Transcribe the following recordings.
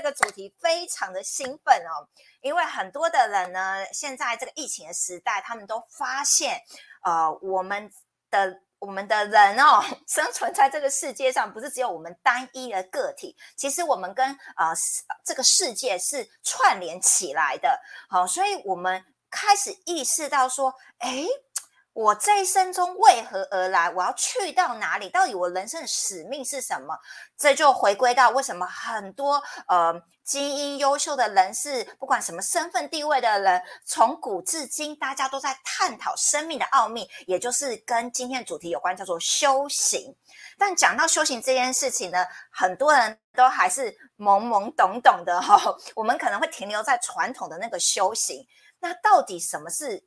这个主题非常的兴奋哦，因为很多的人呢，现在这个疫情的时代，他们都发现，呃，我们的我们的人哦，生存在这个世界上，不是只有我们单一的个体，其实我们跟呃这个世界是串联起来的。好，所以我们开始意识到说，哎。我这一生中为何而来？我要去到哪里？到底我人生的使命是什么？这就回归到为什么很多呃基因优秀的人士，不管什么身份地位的人，从古至今，大家都在探讨生命的奥秘，也就是跟今天的主题有关，叫做修行。但讲到修行这件事情呢，很多人都还是懵懵懂懂的哈。我们可能会停留在传统的那个修行。那到底什么是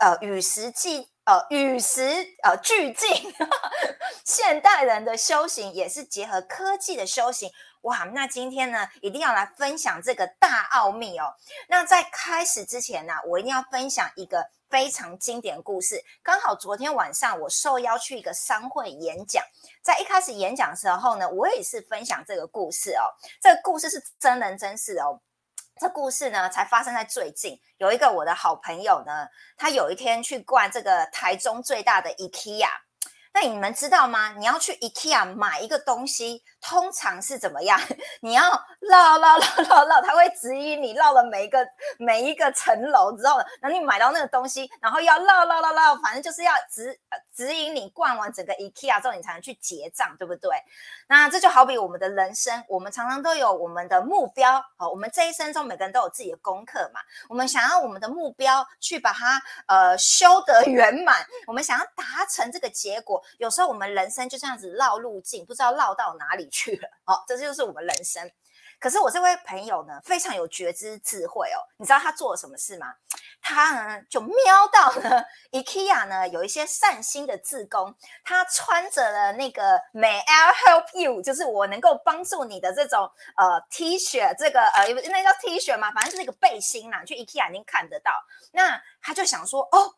呃与时俱呃，与时呃俱进，现代人的修行也是结合科技的修行。哇，那今天呢，一定要来分享这个大奥秘哦。那在开始之前呢，我一定要分享一个非常经典故事。刚好昨天晚上我受邀去一个商会演讲，在一开始演讲的时候呢，我也是分享这个故事哦。这个故事是真人真事哦。这故事呢，才发生在最近。有一个我的好朋友呢，他有一天去逛这个台中最大的 IKEA。那你们知道吗？你要去 IKEA 买一个东西，通常是怎么样？你要绕绕绕绕绕，他会指引你绕了每一个每一个层楼之后，然后你买到那个东西，然后要绕绕绕绕，反正就是要指指引你逛完整个 IKEA 之后，你才能去结账，对不对？那这就好比我们的人生，我们常常都有我们的目标哦。我们这一生中每个人都有自己的功课嘛，我们想要我们的目标去把它呃修得圆满，我们想要达成这个结果。有时候我们人生就这样子绕路径，不知道绕到哪里去了。好，这就是我们人生。可是我这位朋友呢，非常有觉知智慧哦。你知道他做了什么事吗？他呢就瞄到了 IKEA 呢有一些善心的志工，他穿着了那个 May I help you，就是我能够帮助你的这种呃 T 恤，这个呃那叫 T 恤嘛，反正是那个背心啦，去 IKEA 已经看得到。那他就想说，哦。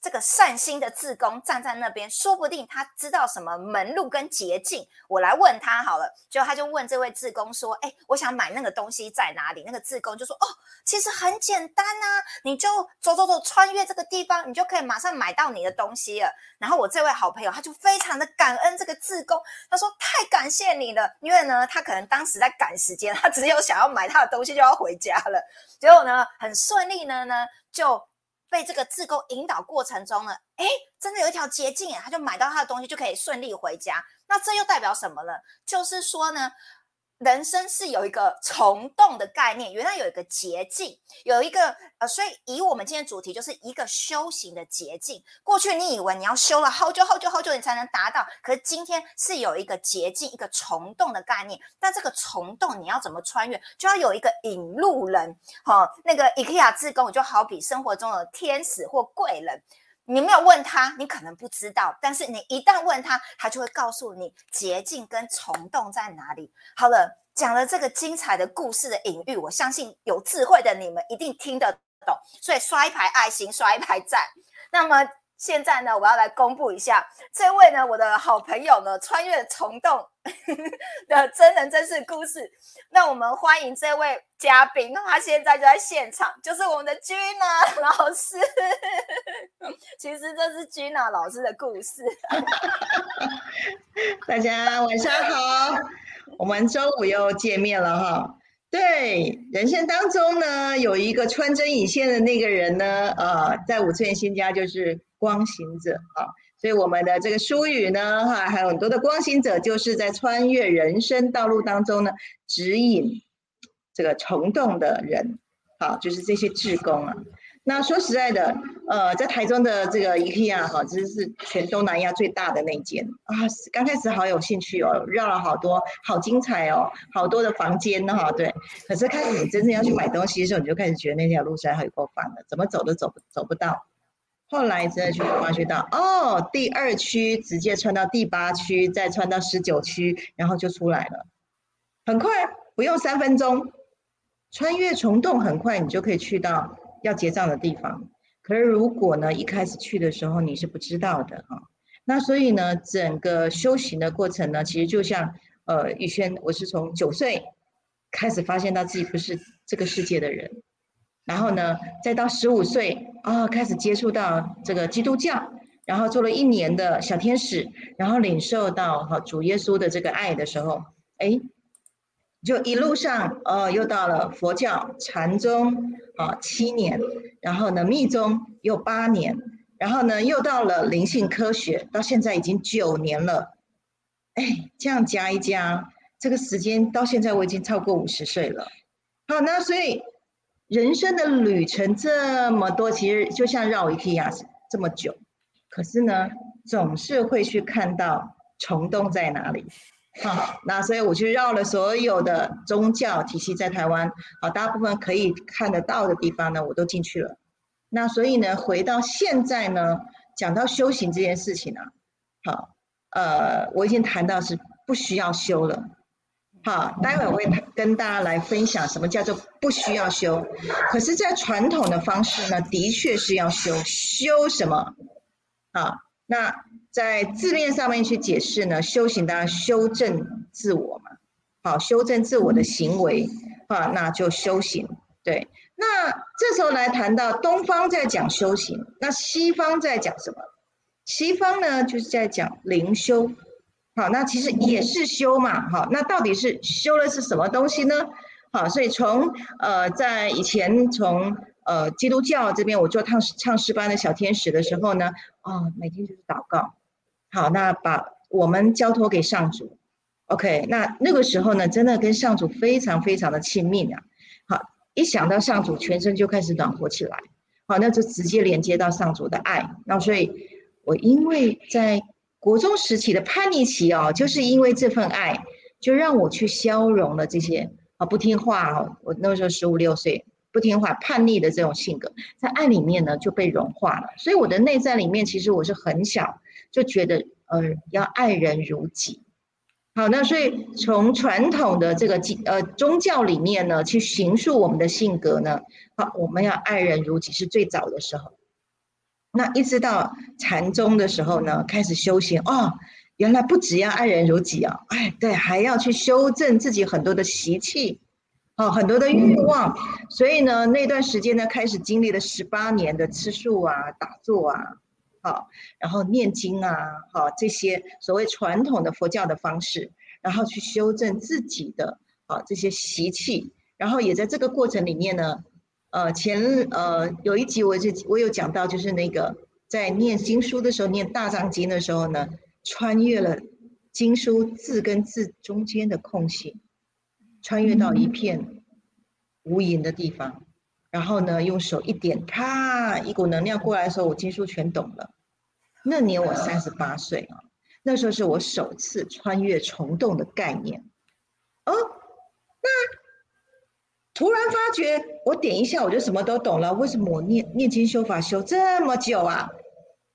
这个善心的自工站在那边，说不定他知道什么门路跟捷径。我来问他好了，就他就问这位自工说：“哎，我想买那个东西在哪里？”那个自工就说：“哦，其实很简单啊，你就走走走，穿越这个地方，你就可以马上买到你的东西了。”然后我这位好朋友他就非常的感恩这个自工，他说：“太感谢你了，因为呢，他可能当时在赶时间，他只有想要买他的东西就要回家了。结果呢，很顺利呢呢就。”被这个自购引导过程中呢，哎，真的有一条捷径哎，他就买到他的东西就可以顺利回家。那这又代表什么呢？就是说呢。人生是有一个虫洞的概念，原来有一个捷径，有一个呃，所以以我们今天主题就是一个修行的捷径。过去你以为你要修了好久好久好久你才能达到，可是今天是有一个捷径，一个虫洞的概念。但这个虫洞你要怎么穿越，就要有一个引路人。哈，那个 IKEA 自工就好比生活中的天使或贵人。你没有问他，你可能不知道；但是你一旦问他，他就会告诉你捷径跟虫洞在哪里。好了，讲了这个精彩的故事的隐喻，我相信有智慧的你们一定听得懂，所以刷一排爱心，刷一排赞。那么。现在呢，我要来公布一下这位呢，我的好朋友呢，穿越虫洞的真人真事故事。那我们欢迎这位嘉宾，他现在就在现场，就是我们的君娜 老师。其实这是君娜老师的故事。大家晚上好，我们周五又见面了哈。对，人生当中呢，有一个穿针引线的那个人呢，呃，在五次元新家就是。光行者啊，所以我们的这个书语呢，哈，还有很多的光行者，就是在穿越人生道路当中呢，指引这个虫洞的人，好，就是这些志工啊。那说实在的，呃，在台中的这个 IKEA 哈，其实是全东南亚最大的那间啊。刚开始好有兴趣哦，绕了好多，好精彩哦，好多的房间哈，对。可是开始你真正要去买东西的时候，你就开始觉得那条路实在很够烦的，怎么走都走不走不到。后来真的去发觉到，哦，第二区直接穿到第八区，再穿到十九区，然后就出来了，很快，不用三分钟，穿越虫洞，很快你就可以去到要结账的地方。可是如果呢，一开始去的时候你是不知道的啊，那所以呢，整个修行的过程呢，其实就像呃宇轩，我是从九岁开始发现到自己不是这个世界的人，然后呢，再到十五岁啊，开始接触到这个基督教，然后做了一年的小天使，然后领受到哈主耶稣的这个爱的时候，哎，就一路上哦，又到了佛教禅宗啊七年，然后呢密宗又八年。然后呢，又到了灵性科学，到现在已经九年了。哎，这样加一加，这个时间到现在我已经超过五十岁了。好，那所以人生的旅程这么多，其实就像绕一匹亚这么久，可是呢，总是会去看到虫洞在哪里。好，那所以我去绕了所有的宗教体系在台湾，好，大部分可以看得到的地方呢，我都进去了。那所以呢，回到现在呢，讲到修行这件事情啊，好，呃，我已经谈到是不需要修了，好，待会我会跟大家来分享什么叫做不需要修。可是，在传统的方式呢，的确是要修，修什么？啊，那在字面上面去解释呢，修行当然修正自我嘛，好，修正自我的行为，啊，那就修行，对。那这时候来谈到东方在讲修行，那西方在讲什么？西方呢就是在讲灵修，好，那其实也是修嘛，好，那到底是修的是什么东西呢？好，所以从呃在以前从呃基督教这边我做唱唱诗班的小天使的时候呢，哦，每天就是祷告，好，那把我们交托给上主，OK，那那个时候呢，真的跟上主非常非常的亲密啊。好一想到上主，全身就开始暖和起来，好，那就直接连接到上主的爱。那所以，我因为在国中时期的叛逆期哦，就是因为这份爱，就让我去消融了这些啊不听话哦。我那时候十五六岁，不听话、叛逆的这种性格，在爱里面呢就被融化了。所以我的内在里面，其实我是很小就觉得，呃，要爱人如己。好，那所以从传统的这个呃宗教里面呢，去形塑我们的性格呢，好，我们要爱人如己是最早的时候。那一直到禅宗的时候呢，开始修行哦，原来不只要爱人如己啊，哎，对，还要去修正自己很多的习气，哦，很多的欲望。所以呢，那段时间呢，开始经历了十八年的吃素啊、打坐啊。好，然后念经啊，好这些所谓传统的佛教的方式，然后去修正自己的啊这些习气，然后也在这个过程里面呢，呃前呃有一集我就我有讲到，就是那个在念经书的时候，念大藏经的时候呢，穿越了经书字跟字中间的空隙，穿越到一片无垠的地方。然后呢，用手一点，啪，一股能量过来的时候，我经书全懂了。那年我三十八岁啊，那时候是我首次穿越虫洞的概念。哦，那突然发觉，我点一下我就什么都懂了。为什么我念念经修法修这么久啊？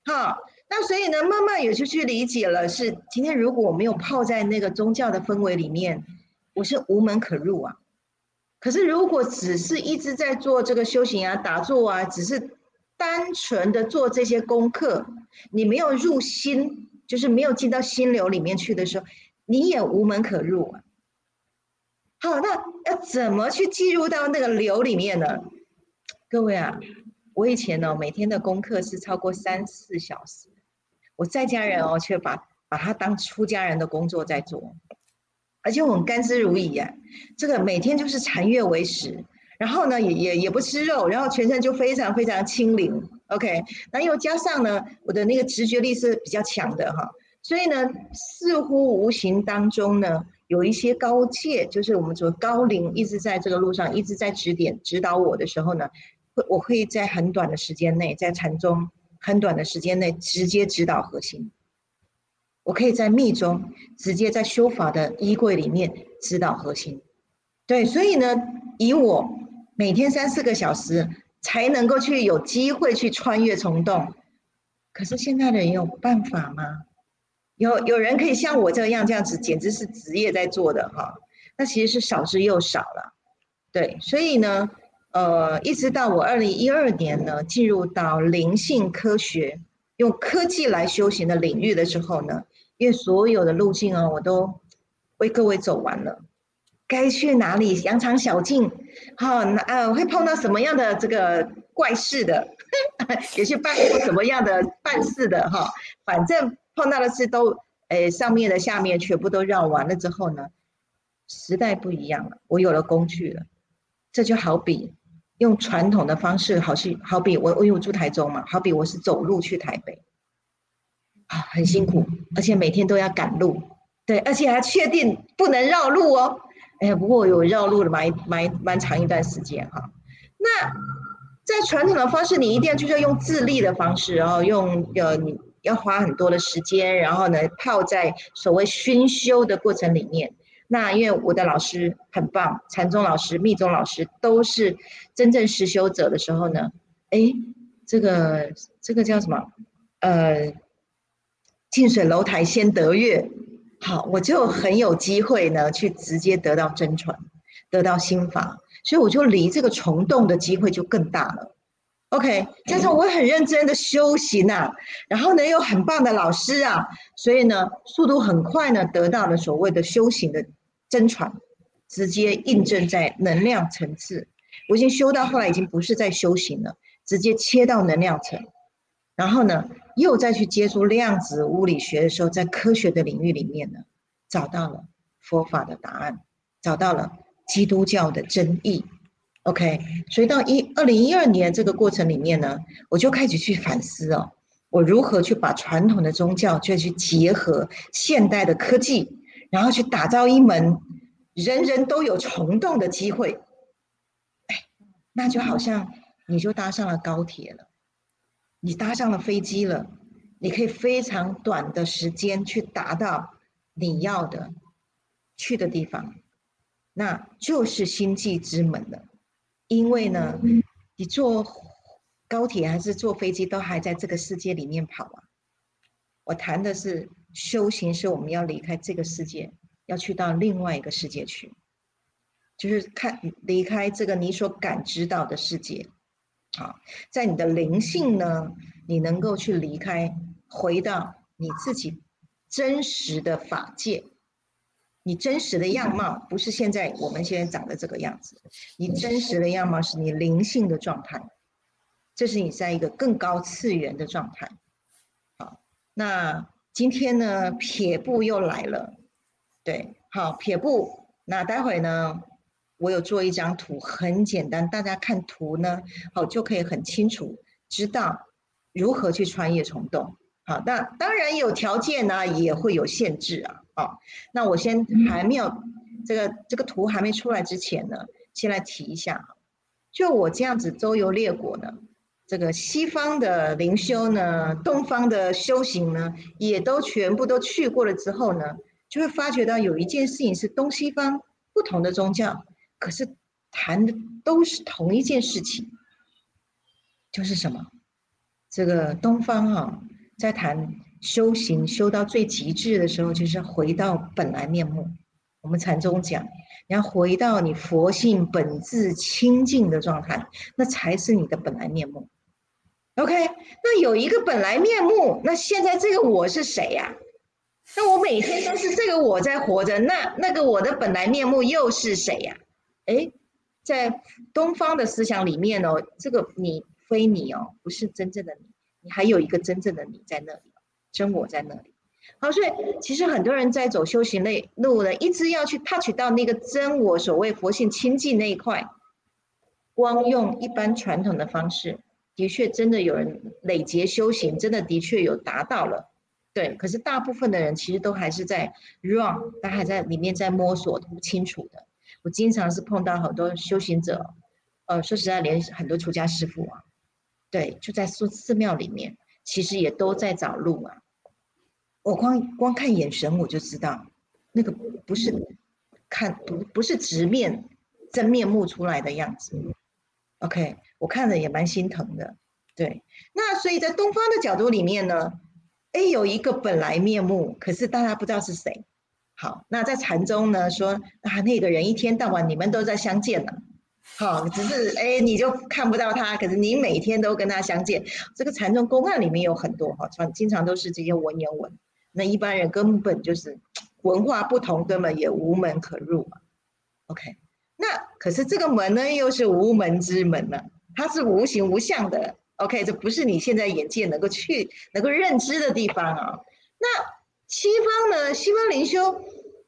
哈，那所以呢，慢慢也就去理解了，是今天如果我没有泡在那个宗教的氛围里面，我是无门可入啊。可是，如果只是一直在做这个修行啊、打坐啊，只是单纯的做这些功课，你没有入心，就是没有进到心流里面去的时候，你也无门可入啊。好，那要怎么去进入到那个流里面呢？各位啊，我以前呢，每天的功课是超过三四小时，我在家人哦，却把把它当出家人的工作在做。而且我们甘之如饴呀，这个每天就是禅悦为食，然后呢也也也不吃肉，然后全身就非常非常清灵。OK，那又加上呢，我的那个直觉力是比较强的哈，所以呢，似乎无形当中呢，有一些高界，就是我们说高龄，一直在这个路上一直在指点指导我的时候呢，会我会在很短的时间内，在禅中很短的时间内直接指导核心。我可以在密中直接在修法的衣柜里面指导核心，对，所以呢，以我每天三四个小时才能够去有机会去穿越虫洞，可是现在的人有办法吗？有有人可以像我这样这样子，简直是职业在做的哈，那其实是少之又少了，对，所以呢，呃，一直到我二零一二年呢，进入到灵性科学。用科技来修行的领域的时候呢，因为所有的路径啊，我都为各位走完了，该去哪里扬长小径，好，那呃会碰到什么样的这个怪事的，也去办过什么样的办事的哈，反正碰到的事都，诶上面的下面全部都绕完了之后呢，时代不一样了，我有了工具了，这就好比用传统的方式，好去好比我我因为我住台中嘛，好比我是走路去台北。啊，很辛苦，而且每天都要赶路，对，而且还确定不能绕路哦。哎呀，不过有绕路的蛮蛮蛮长一段时间哈。那在传统的方式，你一定要就是要用自立的方式，然后用呃你要花很多的时间，然后呢泡在所谓熏修的过程里面。那因为我的老师很棒，禅宗老师、密宗老师都是真正实修者的时候呢，哎，这个这个叫什么？呃。近水楼台先得月，好，我就很有机会呢，去直接得到真传，得到心法，所以我就离这个虫洞的机会就更大了。OK，加上我很认真的修行啊，然后呢又很棒的老师啊，所以呢速度很快呢，得到了所谓的修行的真传，直接印证在能量层次。我已经修到后来已经不是在修行了，直接切到能量层，然后呢。又再去接触量子物理学的时候，在科学的领域里面呢，找到了佛法的答案，找到了基督教的真意。OK，所以到一二零一二年这个过程里面呢，我就开始去反思哦，我如何去把传统的宗教就去结合现代的科技，然后去打造一门人人都有虫洞的机会。哎，那就好像你就搭上了高铁了。你搭上了飞机了，你可以非常短的时间去达到你要的去的地方，那就是星际之门了。因为呢，你坐高铁还是坐飞机，都还在这个世界里面跑啊。我谈的是修行，是我们要离开这个世界，要去到另外一个世界去，就是看离开这个你所感知到的世界。好，在你的灵性呢，你能够去离开，回到你自己真实的法界，你真实的样貌不是现在我们现在长的这个样子，你真实的样貌是你灵性的状态，这是你在一个更高次元的状态。好，那今天呢，撇步又来了，对，好，撇步，那待会呢？我有做一张图，很简单，大家看图呢，好就可以很清楚知道如何去穿越虫洞。好，那当然有条件呢，也会有限制啊。哦，那我先还没有这个这个图还没出来之前呢，先来提一下。就我这样子周游列国呢，这个西方的灵修呢，东方的修行呢，也都全部都去过了之后呢，就会发觉到有一件事情是东西方不同的宗教。可是谈的都是同一件事情，就是什么？这个东方啊，在谈修行修到最极致的时候，就是回到本来面目。我们禅宗讲，你要回到你佛性本质清净的状态，那才是你的本来面目。OK，那有一个本来面目，那现在这个我是谁呀？那我每天都是这个我在活着，那那个我的本来面目又是谁呀？哎，在东方的思想里面哦，这个你非你哦，不是真正的你，你还有一个真正的你在那里，真我在那里。好，所以其实很多人在走修行类路呢，一直要去 touch 到那个真我，所谓佛性清净那一块，光用一般传统的方式，的确真的有人累劫修行，真的的确有达到了，对。可是大部分的人其实都还是在 wrong，他还在里面在摸索，不清楚的。我经常是碰到很多修行者，呃，说实在，连很多出家师傅啊，对，就在寺寺庙里面，其实也都在找路啊。我光光看眼神，我就知道，那个不是看不不是直面真面目出来的样子。OK，我看着也蛮心疼的。对，那所以在东方的角度里面呢，哎，有一个本来面目，可是大家不知道是谁。好，那在禅宗呢，说啊，那个人一天到晚你们都在相见呢，好，只是哎你就看不到他，可是你每天都跟他相见。这个禅宗公案里面有很多哈，常经常都是这些文言文，那一般人根本就是文化不同，根本也无门可入嘛。OK，那可是这个门呢，又是无门之门呢，它是无形无相的。OK，这不是你现在眼界能够去、能够认知的地方啊。那西方呢？西方灵修，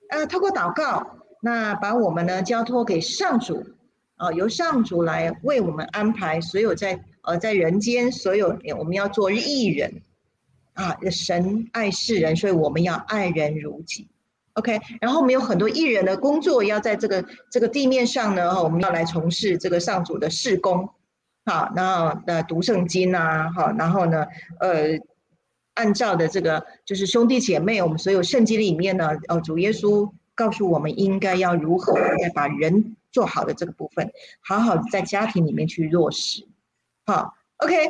呃，透过祷告，那把我们呢交托给上主，啊，由上主来为我们安排所有在呃在人间所有我们要做艺人。啊，神爱世人，所以我们要爱人如己。OK，然后我们有很多艺人的工作要在这个这个地面上呢，我们要来从事这个上主的事工。好，然后呃读圣经啊，好，然后呢，呃，按照的这个就是兄弟姐妹，我们所有圣经里面呢，呃，主耶稣告诉我们应该要如何在把人做好的这个部分，好好在家庭里面去落实。好，OK，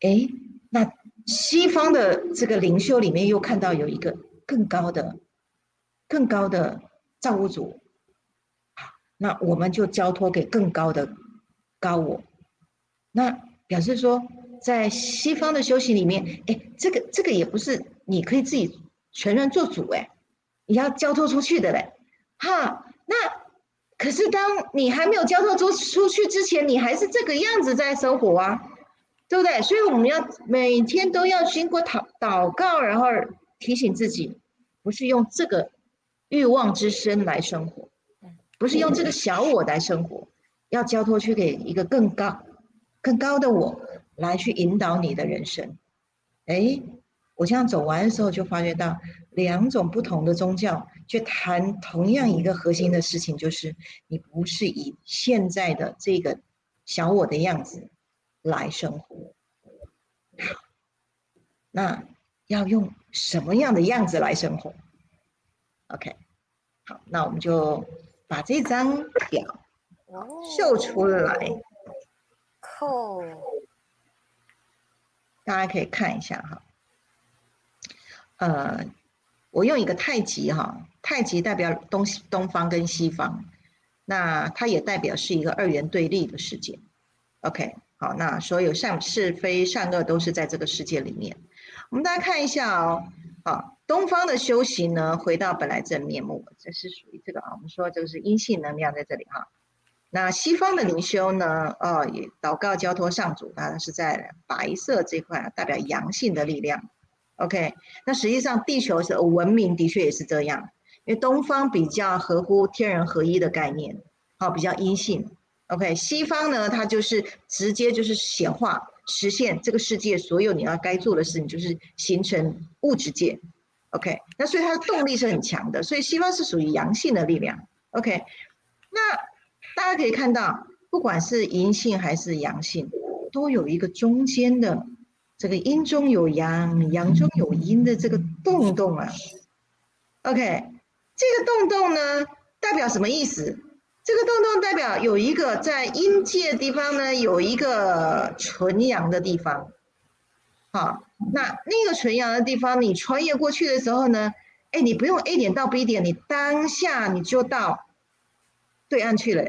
哎，那。西方的这个灵修里面又看到有一个更高的、更高的造物主，好，那我们就交托给更高的高我。那表示说，在西方的修行里面，哎，这个这个也不是你可以自己全然做主，哎，你要交托出去的嘞，哈。那可是当你还没有交托出出去之前，你还是这个样子在生活啊。对不对？所以我们要每天都要经过祷祷告，然后提醒自己，不是用这个欲望之身来生活，不是用这个小我来生活，要交托去给一个更高、更高的我来去引导你的人生。哎，我这样走完的时候，就发觉到两种不同的宗教，却谈同样一个核心的事情，就是你不是以现在的这个小我的样子。来生活，那要用什么样的样子来生活？OK，好，那我们就把这张表秀出来，扣，大家可以看一下哈。呃，我用一个太极哈，太极代表东西东方跟西方，那它也代表是一个二元对立的世界。OK。好，那所有善是非善恶都是在这个世界里面。我们大家看一下哦。好，东方的修行呢，回到本来真面目，这是属于这个啊。我们说这个是阴性能量在这里哈。那西方的灵修呢，哦，也祷告交托上主，它是在白色这块，代表阳性的力量。OK，那实际上地球是文明，的确也是这样，因为东方比较合乎天人合一的概念，好，比较阴性。OK，西方呢，它就是直接就是显化实现这个世界所有你要该做的事情，就是形成物质界。OK，那所以它的动力是很强的，所以西方是属于阳性的力量。OK，那大家可以看到，不管是阴性还是阳性，都有一个中间的这个阴中有阳，阳中有阴的这个洞洞啊。OK，这个洞洞呢，代表什么意思？这个洞洞代表有一个在阴界的地方呢，有一个纯阳的地方。好，那那个纯阳的地方，你穿越过去的时候呢，哎，你不用 A 点到 B 点，你当下你就到对岸去了。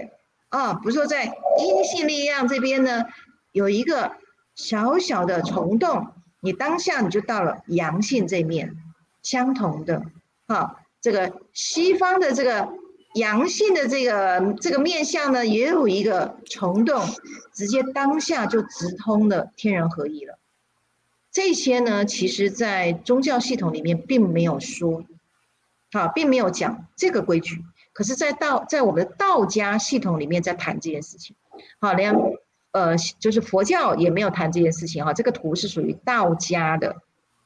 啊，不是说在阴性力量这边呢，有一个小小的虫洞，你当下你就到了阳性这面，相同的。啊，这个西方的这个。阳性的这个这个面相呢，也有一个虫洞，直接当下就直通的天人合一了。这些呢，其实在宗教系统里面并没有说，好，并没有讲这个规矩。可是，在道在我们的道家系统里面在谈这件事情，好，连呃，就是佛教也没有谈这件事情哈。这个图是属于道家的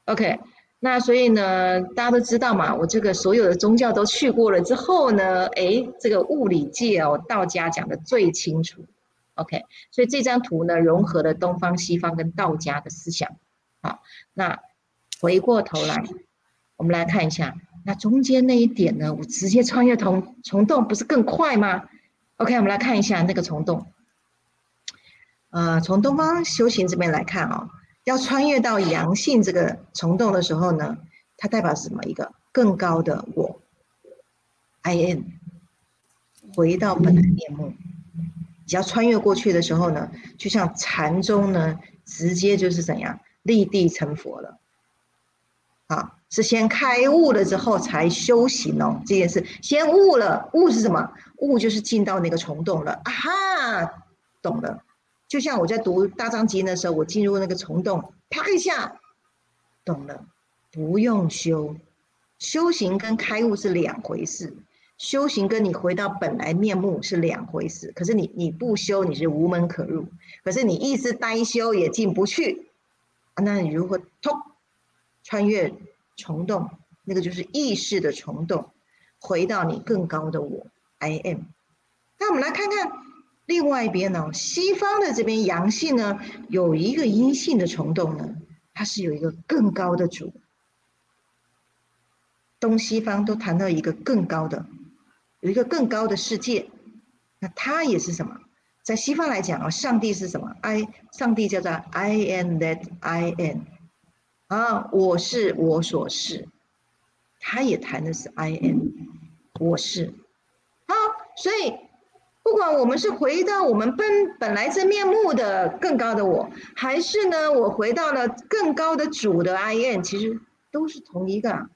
，OK。那所以呢，大家都知道嘛，我这个所有的宗教都去过了之后呢，哎，这个物理界哦，道家讲的最清楚，OK，所以这张图呢，融合了东方、西方跟道家的思想。好，那回过头来，我们来看一下，那中间那一点呢，我直接穿越虫虫洞，不是更快吗？OK，我们来看一下那个虫洞。呃，从东方修行这边来看啊。要穿越到阳性这个虫洞的时候呢，它代表什么？一个更高的我，I am，回到本来面目。只要穿越过去的时候呢，就像禅宗呢，直接就是怎样立地成佛了。啊，是先开悟了之后才修行哦。这件事先悟了，悟是什么？悟就是进到那个虫洞了啊哈，懂了。就像我在读大藏经的时候，我进入那个虫洞，啪一下，懂了，不用修，修行跟开悟是两回事。修行跟你回到本来面目是两回事。可是你你不修，你是无门可入；可是你意识呆修也进不去。那你如何通穿越虫洞？那个就是意识的虫洞，回到你更高的我 I am。那我们来看看另外一边呢？西方的这边阳性呢，有一个阴性的虫洞呢，它是有一个更高的主。东西方都谈到一个更高的，有一个更高的世界。那它也是什么？在西方来讲啊，上帝是什么？I，上帝叫做 I am that I am，啊，我是我所是，他也谈的是 I am，我是，好，所以不管我们是回到我们本本来真面目的更高的我，还是呢，我回到了更高的主的 I am，其实都是同一个，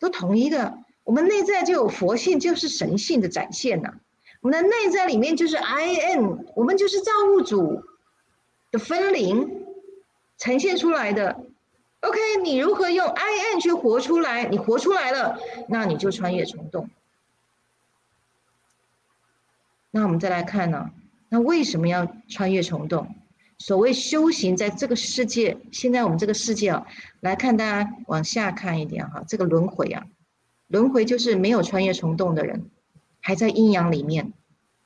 都同一个，我们内在就有佛性，就是神性的展现呐。我们的内在里面就是 I N，我们就是造物主的分灵呈现出来的。OK，你如何用 I N 去活出来？你活出来了，那你就穿越虫洞。那我们再来看呢？那为什么要穿越虫洞？所谓修行，在这个世界，现在我们这个世界啊，来看大家往下看一点哈，这个轮回啊，轮回就是没有穿越虫洞的人。还在阴阳里面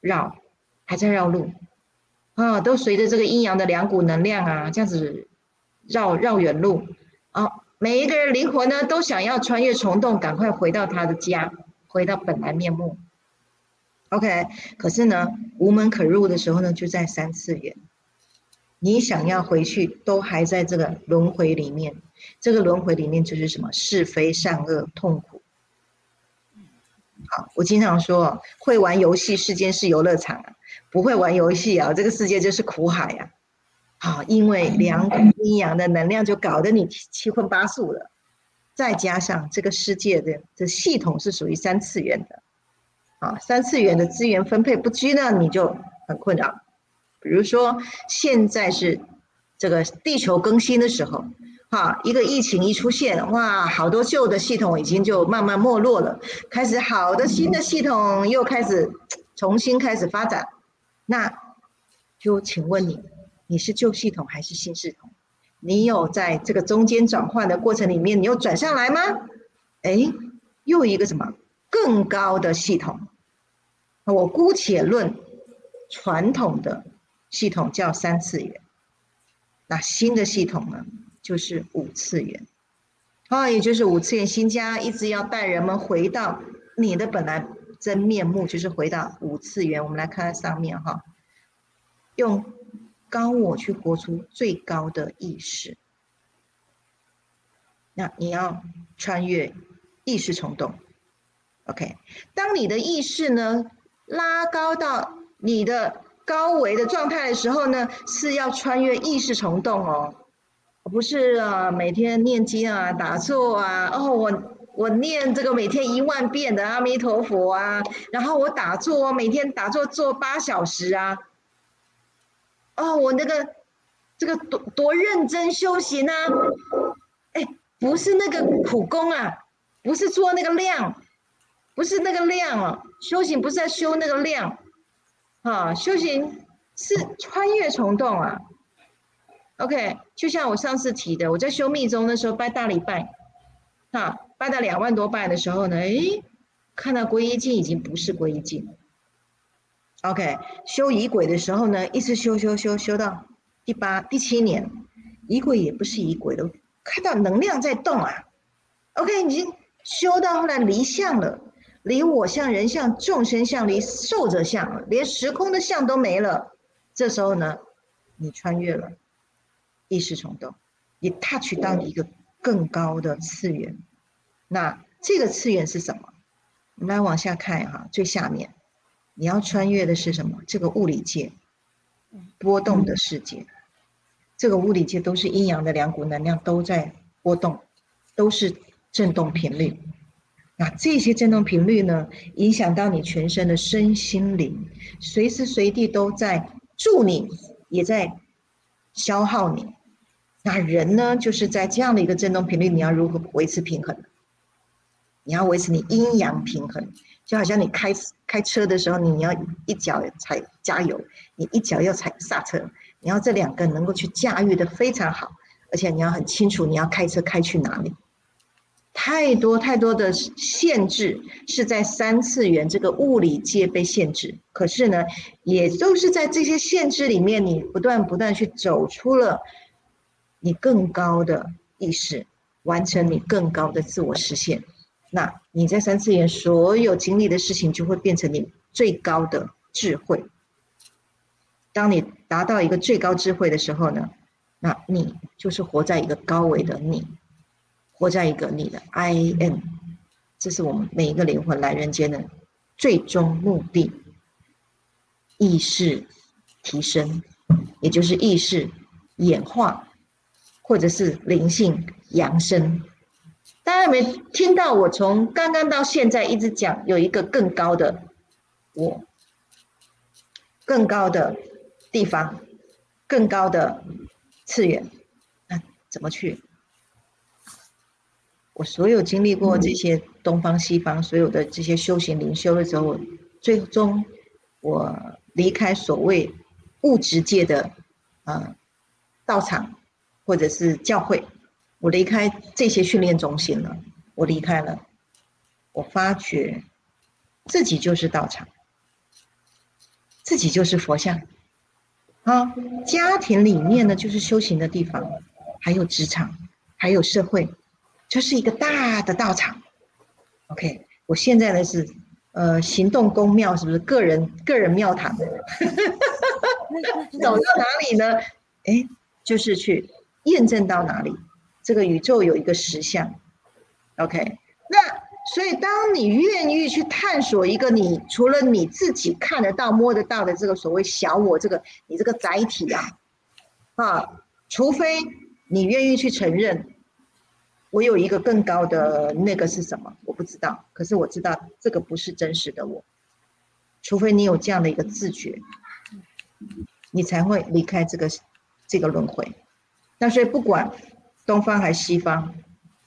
绕，还在绕路啊，都随着这个阴阳的两股能量啊，这样子绕绕远路啊。每一个人灵魂呢，都想要穿越虫洞，赶快回到他的家，回到本来面目。OK，可是呢，无门可入的时候呢，就在三次元。你想要回去，都还在这个轮回里面。这个轮回里面就是什么是非善恶痛苦。好，我经常说，会玩游戏，世间是游乐场啊；不会玩游戏啊，这个世界就是苦海呀。好，因为两股阴阳的能量就搞得你七荤八素了，再加上这个世界的这系统是属于三次元的，啊，三次元的资源分配不均呢，你就很困扰。比如说，现在是这个地球更新的时候。哈，一个疫情一出现，哇，好多旧的系统已经就慢慢没落了，开始好的新的系统又开始重新开始发展。那就请问你，你是旧系统还是新系统？你有在这个中间转换的过程里面，你又转上来吗？哎，又一个什么更高的系统？我姑且论传统的系统叫三次元，那新的系统呢？就是五次元，啊，也就是五次元新家一直要带人们回到你的本来真面目，就是回到五次元。我们来看看上面哈，用高我去活出最高的意识。那你要穿越意识虫洞，OK？当你的意识呢拉高到你的高维的状态的时候呢，是要穿越意识虫洞哦。不是啊，每天念经啊，打坐啊，哦，我我念这个每天一万遍的阿弥陀佛啊，然后我打坐，每天打坐做八小时啊，哦，我那个这个多多认真修行啊，哎，不是那个苦功啊，不是做那个量，不是那个量啊，修行不是在修那个量，啊，修行是穿越虫洞啊。OK，就像我上次提的，我在修密宗的时候拜大礼拜，哈，拜到两万多拜的时候呢，诶，看到皈依经已经不是皈依经。OK，修仪轨的时候呢，一直修修修修到第八、第七年，仪轨也不是仪轨了，看到能量在动啊。OK，已经修到后来离相了，离我相、人相、众生相、离寿者相，连时空的相都没了。这时候呢，你穿越了。意识冲动，你 touch 到一个更高的次元，那这个次元是什么？我们来往下看哈，最下面你要穿越的是什么？这个物理界，波动的世界，这个物理界都是阴阳的两股能量都在波动，都是振动频率。那这些振动频率呢，影响到你全身的身心灵，随时随地都在助你，也在消耗你。那人呢，就是在这样的一个振动频率，你要如何维持平衡？你要维持你阴阳平衡，就好像你开开车的时候，你要一脚踩加油，你一脚要踩刹车，你要这两个能够去驾驭的非常好，而且你要很清楚你要开车开去哪里。太多太多的限制是在三次元这个物理界被限制，可是呢，也都是在这些限制里面，你不断不断去走出了你更高的意识，完成你更高的自我实现。那你在三次元所有经历的事情，就会变成你最高的智慧。当你达到一个最高智慧的时候呢，那你就是活在一个高维的你，活在一个你的 I N，这是我们每一个灵魂来人间的最终目的。意识提升，也就是意识演化，或者是灵性扬升。大家有没有听到我从刚刚到现在一直讲有一个更高的我，更高的地方，更高的次元，那怎么去？我所有经历过这些东方西方所有的这些修行灵修的时候，最终我离开所谓物质界的啊道场或者是教会。我离开这些训练中心了，我离开了，我发觉自己就是道场，自己就是佛像，啊，家庭里面呢就是修行的地方，还有职场，还有社会，就是一个大的道场。OK，我现在呢是呃行动公庙，是不是个人个人庙堂？走到哪里呢？哎，就是去验证到哪里。这个宇宙有一个实相，OK，那所以当你愿意去探索一个你除了你自己看得到、摸得到的这个所谓小我，这个你这个载体啊，啊，除非你愿意去承认，我有一个更高的那个是什么，我不知道，可是我知道这个不是真实的我，除非你有这样的一个自觉，你才会离开这个这个轮回。那所以不管。东方还是西方？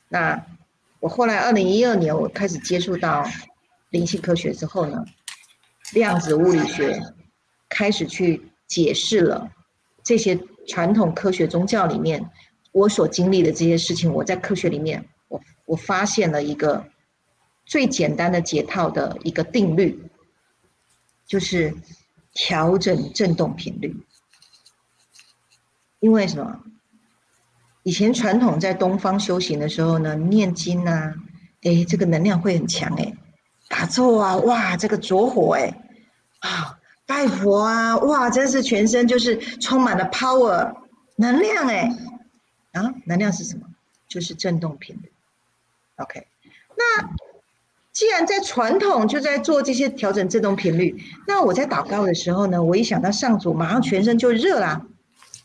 那我后来二零一二年我开始接触到灵性科学之后呢，量子物理学开始去解释了这些传统科学宗教里面我所经历的这些事情。我在科学里面，我我发现了一个最简单的解套的一个定律，就是调整振动频率。因为什么？以前传统在东方修行的时候呢，念经啊，哎，这个能量会很强哎，打坐啊，哇，这个着火哎，啊，拜佛啊，哇，真是全身就是充满了 power 能量哎，啊，能量是什么？就是振动频率。OK，那既然在传统就在做这些调整振动频率，那我在祷告的时候呢，我一想到上主，马上全身就热啦。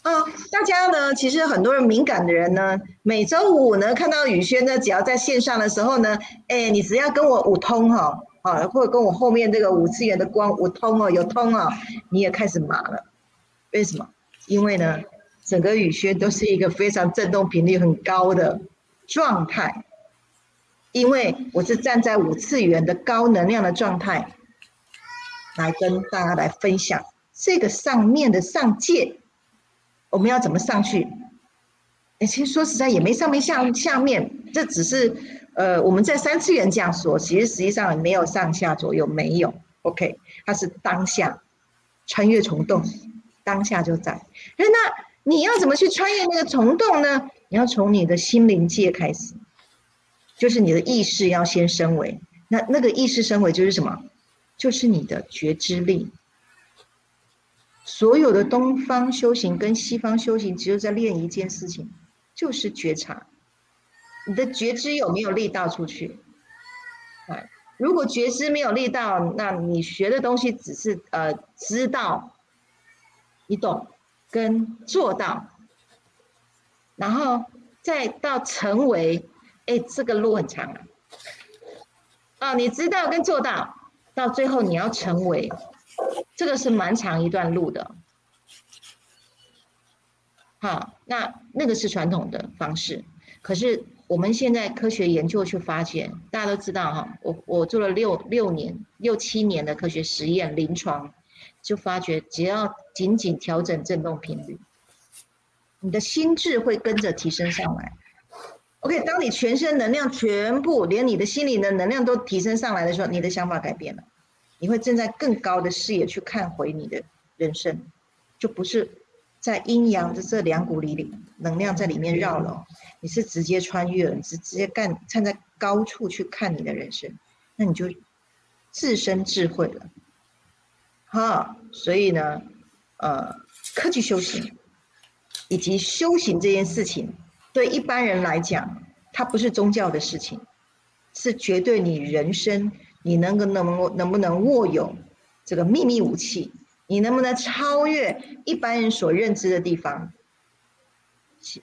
大家呢，其实很多人敏感的人呢，每周五呢看到宇轩呢，只要在线上的时候呢，哎，你只要跟我五通哈，啊，或者跟我后面这个五次元的光五通哦，有通哦，你也开始麻了。为什么？因为呢，整个宇轩都是一个非常振动频率很高的状态，因为我是站在五次元的高能量的状态，来跟大家来分享这个上面的上界。我们要怎么上去？哎，其实说实在也没上面下下面，这只是呃我们在三次元这样说，其实实际上没有上下左右，没有。OK，它是当下穿越虫洞，当下就在。那你要怎么去穿越那个虫洞呢？你要从你的心灵界开始，就是你的意识要先升维。那那个意识升维就是什么？就是你的觉知力。所有的东方修行跟西方修行，只有在练一件事情，就是觉察。你的觉知有没有力道出去？哎，如果觉知没有力道，那你学的东西只是呃知道，你懂跟做到，然后再到成为，哎，这个路很长啊。哦，你知道跟做到，到最后你要成为，这个是蛮长一段路的。好，那那个是传统的方式，可是我们现在科学研究去发现，大家都知道哈，我我做了六六年、六七年的科学实验临床，就发觉只要仅仅调整振动频率，你的心智会跟着提升上来。OK，当你全身能量全部连你的心理的能量都提升上来的时候，你的想法改变了，你会站在更高的视野去看回你的人生，就不是。在阴阳的这两股里里，能量在里面绕了，你是直接穿越了，你是直接干站在高处去看你的人生，那你就自身智慧了，哈，所以呢，呃，科技修行以及修行这件事情，对一般人来讲，它不是宗教的事情，是绝对你人生你能够能能能不能握有这个秘密武器。你能不能超越一般人所认知的地方，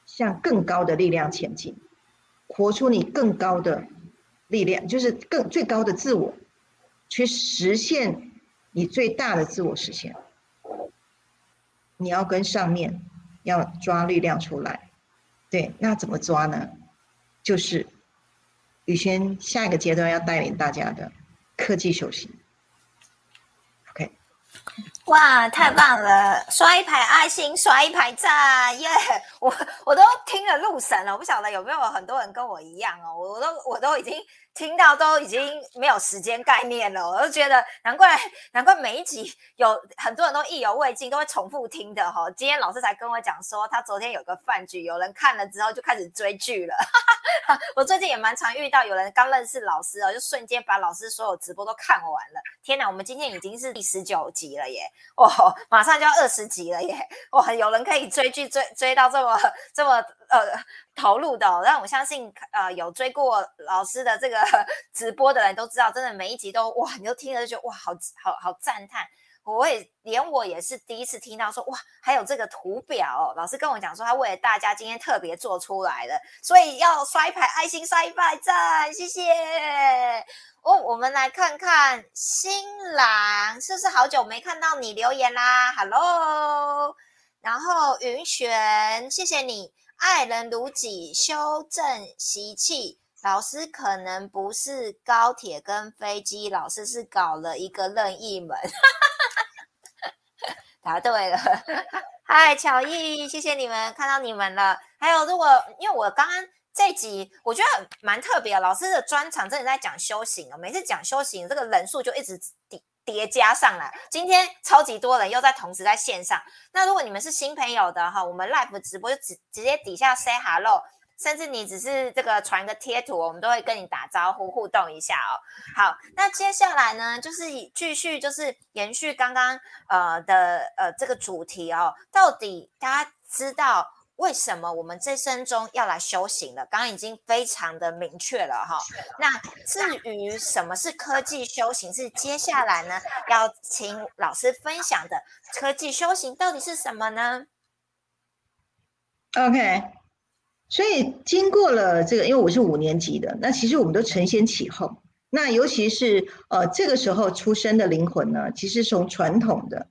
向更高的力量前进，活出你更高的力量，就是更最高的自我，去实现你最大的自我实现。你要跟上面要抓力量出来，对，那怎么抓呢？就是宇轩下一个阶段要带领大家的科技修行。OK。哇，太棒了！刷一排爱心，刷一排赞，耶！我我都听了入神了，我不晓得有没有很多人跟我一样哦，我都我都已经。听到都已经没有时间概念了，我就觉得难怪 难怪每一集有很多人都意犹未尽，都会重复听的哈。今天老师才跟我讲说，他昨天有个饭局，有人看了之后就开始追剧了。我最近也蛮常遇到有人刚认识老师哦，就瞬间把老师所有直播都看完了。天哪，我们今天已经是第十九集了耶！哇，马上就要二十集了耶！哇，有人可以追剧追追到这么这么。呃，投入的，让我相信，呃，有追过老师的这个 直播的人都知道，真的每一集都哇，你就听了就觉得哇，好好好赞叹。我也连我也是第一次听到说哇，还有这个图表，老师跟我讲说他为了大家今天特别做出来的，所以要刷一排爱心，刷一排赞，谢谢。哦，我们来看看新郎是不是好久没看到你留言啦？Hello，然后云璇，谢谢你。爱人如己，修正习气。老师可能不是高铁跟飞机，老师是搞了一个任意门。答对了，嗨，巧艺，谢谢你们，看到你们了。还有，如果因为我刚刚这集我觉得蛮特别，老师的专场真的在讲修行哦，每次讲修行，这个人数就一直。叠加上来，今天超级多人又在同时在线上。那如果你们是新朋友的哈，我们 live 直播就直直接底下 say hello，甚至你只是这个传个贴图，我们都会跟你打招呼互动一下哦。好，那接下来呢，就是继续就是延续刚刚呃的呃这个主题哦，到底大家知道？为什么我们这生中要来修行了？刚刚已经非常的明确了哈。那至于什么是科技修行，是接下来呢要请老师分享的科技修行到底是什么呢？OK，所以经过了这个，因为我是五年级的，那其实我们都承先启后。那尤其是呃这个时候出生的灵魂呢，其实从传统的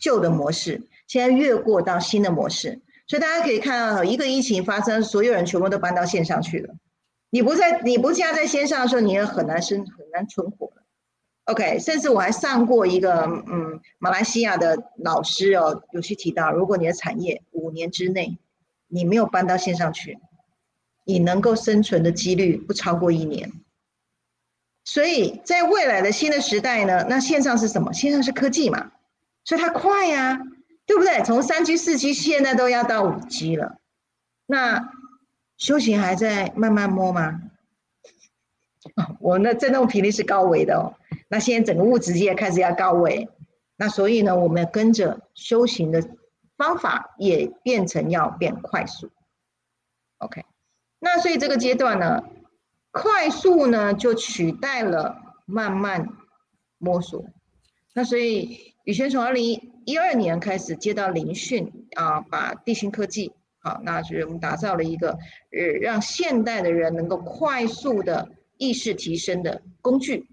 旧的模式，现在越过到新的模式。所以大家可以看到，一个疫情发生，所有人全部都搬到线上去了。你不在，你不加在线上的时候，你也很难生，很难存活 OK，甚至我还上过一个，嗯，马来西亚的老师哦，有去提到，如果你的产业五年之内你没有搬到线上去，你能够生存的几率不超过一年。所以在未来的新的时代呢，那线上是什么？线上是科技嘛，所以它快呀。对不对？从三 G、四 G 现在都要到五 G 了，那修行还在慢慢摸吗？我那振动频率是高维的哦。那现在整个物质界开始要高维，那所以呢，我们跟着修行的方法也变成要变快速。OK，那所以这个阶段呢，快速呢就取代了慢慢摸索。那所以宇轩从二零一。二年开始接到聆讯啊，把地心科技好，那就是我们打造了一个呃让现代的人能够快速的意识提升的工具。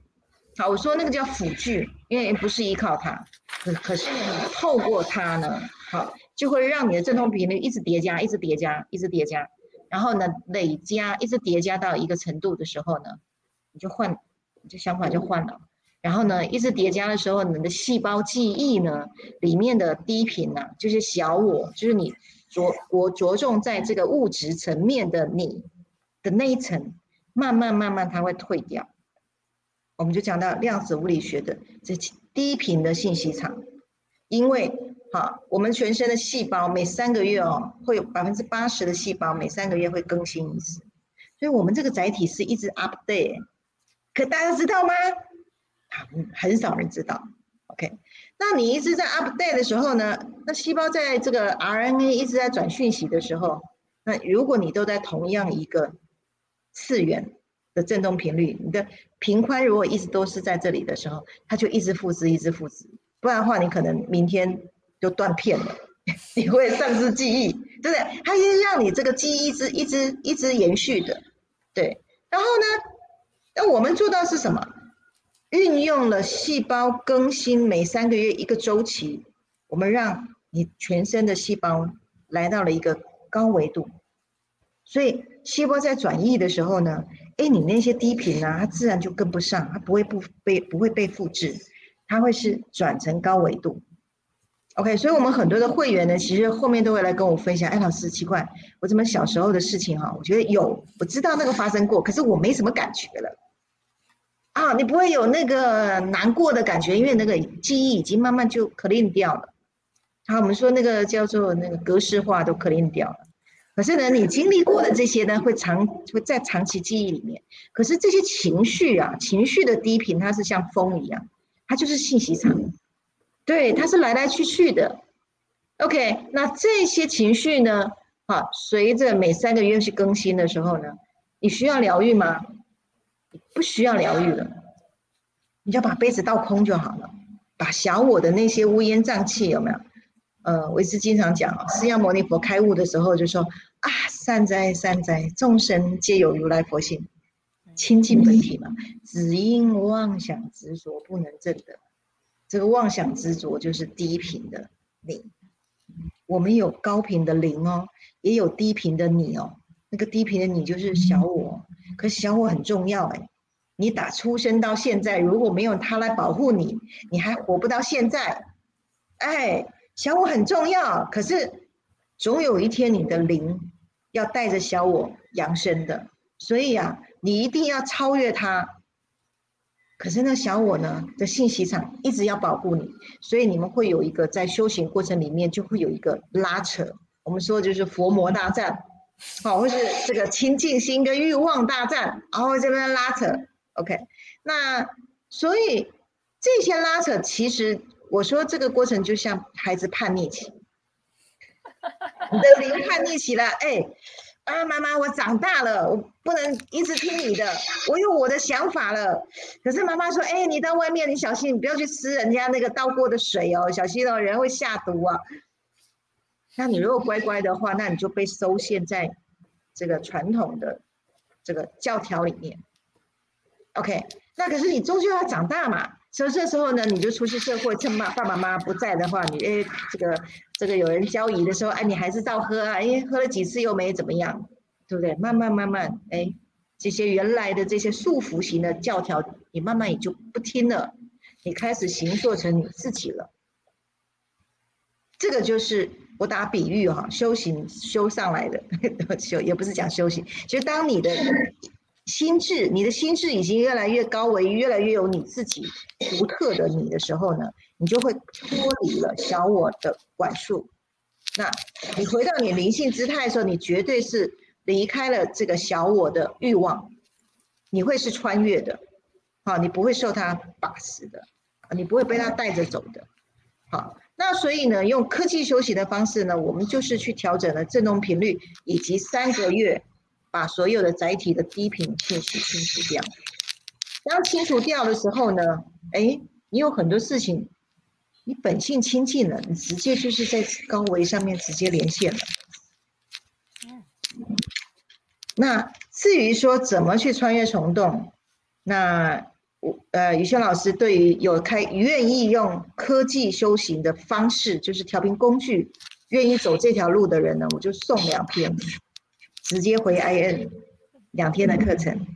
好，我说那个叫辅具，因为不是依靠它，可可是透过它呢，好，就会让你的振动频率一直叠加，一直叠加，一直叠加，然后呢累加，一直叠加到一个程度的时候呢，你就换，你就想法就换了。然后呢，一直叠加的时候，你的细胞记忆呢里面的低频呢，就是小我，就是你着我着重在这个物质层面的你的那一层，慢慢慢慢它会退掉。我们就讲到量子物理学的这低频的信息场，因为好，我们全身的细胞每三个月哦，会有百分之八十的细胞每三个月会更新一次，所以我们这个载体是一直 update。可大家知道吗？很很少人知道。OK，那你一直在 update 的时候呢，那细胞在这个 RNA 一直在转讯息的时候，那如果你都在同样一个次元。的振动频率，你的频宽如果一直都是在这里的时候，它就一直复制，一直复制，不然的话，你可能明天就断片了，你会丧失记忆，对不对？它是让你这个记忆一直一直一直延续的，对。然后呢，那我们做到是什么？运用了细胞更新每三个月一个周期，我们让你全身的细胞来到了一个高维度，所以细胞在转移的时候呢。哎，你那些低频呢，它自然就跟不上，它不会不被不会被复制，它会是转成高维度。OK，所以我们很多的会员呢，其实后面都会来跟我分享。哎，老师奇怪，我怎么小时候的事情哈？我觉得有，我知道那个发生过，可是我没什么感觉了。啊，你不会有那个难过的感觉，因为那个记忆已经慢慢就 clean 掉了。好，我们说那个叫做那个格式化都 clean 掉了。可是呢，你经历过的这些呢，会长会在长期记忆里面。可是这些情绪啊，情绪的低频，它是像风一样，它就是信息场，对，它是来来去去的。OK，那这些情绪呢，啊，随着每三个月去更新的时候呢，你需要疗愈吗？不需要疗愈了，你就把杯子倒空就好了，把小我的那些乌烟瘴气有没有？呃，我一直经常讲啊，释迦牟尼佛开悟的时候就说啊，善哉善哉，众生皆有如来佛性，清净本体嘛，只因妄想执着不能证得。这个妄想执着就是低频的你，我们有高频的灵哦，也有低频的你哦。那个低频的你就是小我，可是小我很重要哎，你打出生到现在，如果没有他来保护你，你还活不到现在，哎。小我很重要，可是总有一天你的灵要带着小我扬升的，所以啊，你一定要超越他。可是那小我呢的信息场一直要保护你，所以你们会有一个在修行过程里面就会有一个拉扯。我们说就是佛魔大战，好，或是这个清净心跟欲望大战，然后这边拉扯。OK，那所以这些拉扯其实。我说这个过程就像孩子叛逆期，你的灵叛逆期了，哎，啊妈妈，我长大了，我不能一直听你的，我有我的想法了。可是妈妈说，哎，你到外面你小心，你不要去吃人家那个倒过的水哦，小心哦，人会下毒啊。那你如果乖乖的话，那你就被收限在这个传统的这个教条里面。OK，那可是你终究要长大嘛。所以这时候呢，你就出去社会，趁妈爸爸妈妈不在的话，你哎，这个这个有人交易的时候，哎，你还是照喝啊，哎，喝了几次又没怎么样，对不对？慢慢慢慢，哎，这些原来的这些束缚型的教条，你慢慢也就不听了，你开始行做成你自己了。这个就是我打比喻哈，修行修上来的 修，也不是讲修行，其实当你的。心智，你的心智已经越来越高维，越来越有你自己独特的你的时候呢，你就会脱离了小我的管束。那你回到你灵性姿态的时候，你绝对是离开了这个小我的欲望，你会是穿越的，好，你不会受它把持的，你不会被它带着走的。好，那所以呢，用科技修行的方式呢，我们就是去调整了振动频率，以及三个月。把所有的载体的低频信息清除掉。当清除掉的时候呢，哎，你有很多事情，你本性清净了，你直接就是在高维上面直接连线了。那至于说怎么去穿越虫洞，那我呃宇轩老师对于有开愿意用科技修行的方式，就是调频工具，愿意走这条路的人呢，我就送两篇，直接回 IN 两天的课程。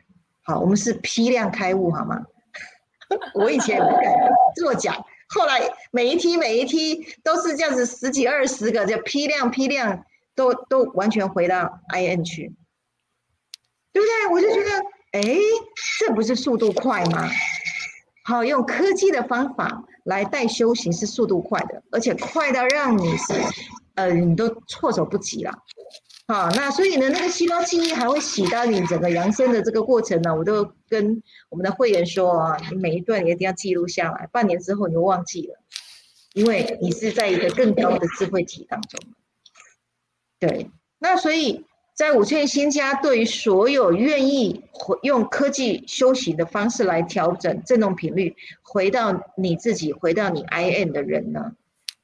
好，我们是批量开悟，好吗？我以前也不敢这么讲，后来每一梯每一梯都是这样子，十几二十个，就批量批量，都都完全回到 IN 去。对不对？我就觉得，哎，这不是速度快吗？好，用科技的方法来带修行是速度快的，而且快到让你是，呃，你都措手不及了。好，那所以呢，那个细胞记忆还会洗到你整个扬升的这个过程呢，我都跟我们的会员说啊，你每一段一定要记录下来，半年之后你就忘记了，因为你是在一个更高的智慧体当中。对，那所以。在五千新家，对于所有愿意用科技修行的方式来调整振动频率，回到你自己，回到你 I N 的人呢，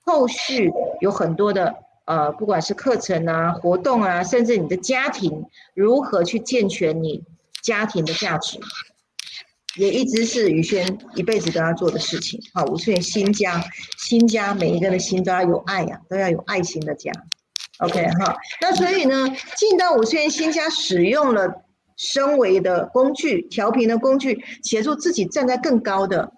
后续有很多的呃，不管是课程啊、活动啊，甚至你的家庭如何去健全你家庭的价值，也一直是宇轩一辈子都要做的事情。好，五千新家，新家每一个人的心都要有爱呀，都要有爱心的家。OK 哈，那所以呢，进到五次元新家，使用了升维的工具、调频的工具，协助自己站在更高的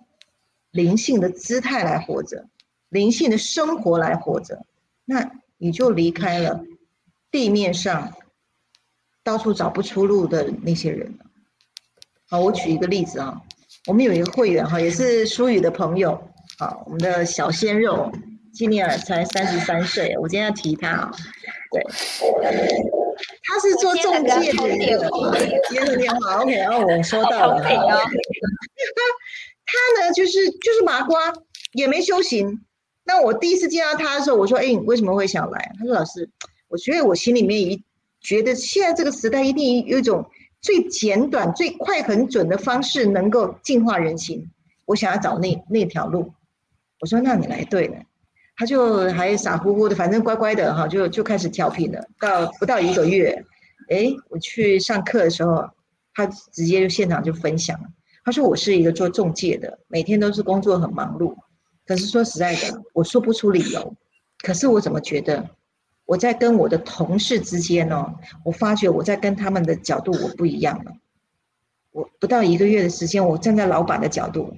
灵性的姿态来活着，灵性的生活来活着，那你就离开了地面上到处找不出路的那些人了。好，我举一个例子啊，我们有一个会员哈，也是舒宇的朋友，好，我们的小鲜肉。今年才三十三岁，我今天要提他啊，对，他是做中介的，接个电话，OK，然后我收到了，他 他呢就是就是麻瓜，也没修行。那我第一次见到他的时候，我说，哎，你为什么会想来？他说，老师，我觉得我心里面一觉得现在这个时代一定有一种最简短、最快、很准的方式能够净化人心，我想要找那那条路。我说，那你来对了。他就还傻乎乎的，反正乖乖的哈，就就开始调频了。到不到一个月，哎，我去上课的时候，他直接就现场就分享了。他说：“我是一个做中介的，每天都是工作很忙碌。可是说实在的，我说不出理由。可是我怎么觉得我在跟我的同事之间呢？我发觉我在跟他们的角度我不一样了。我不到一个月的时间，我站在老板的角度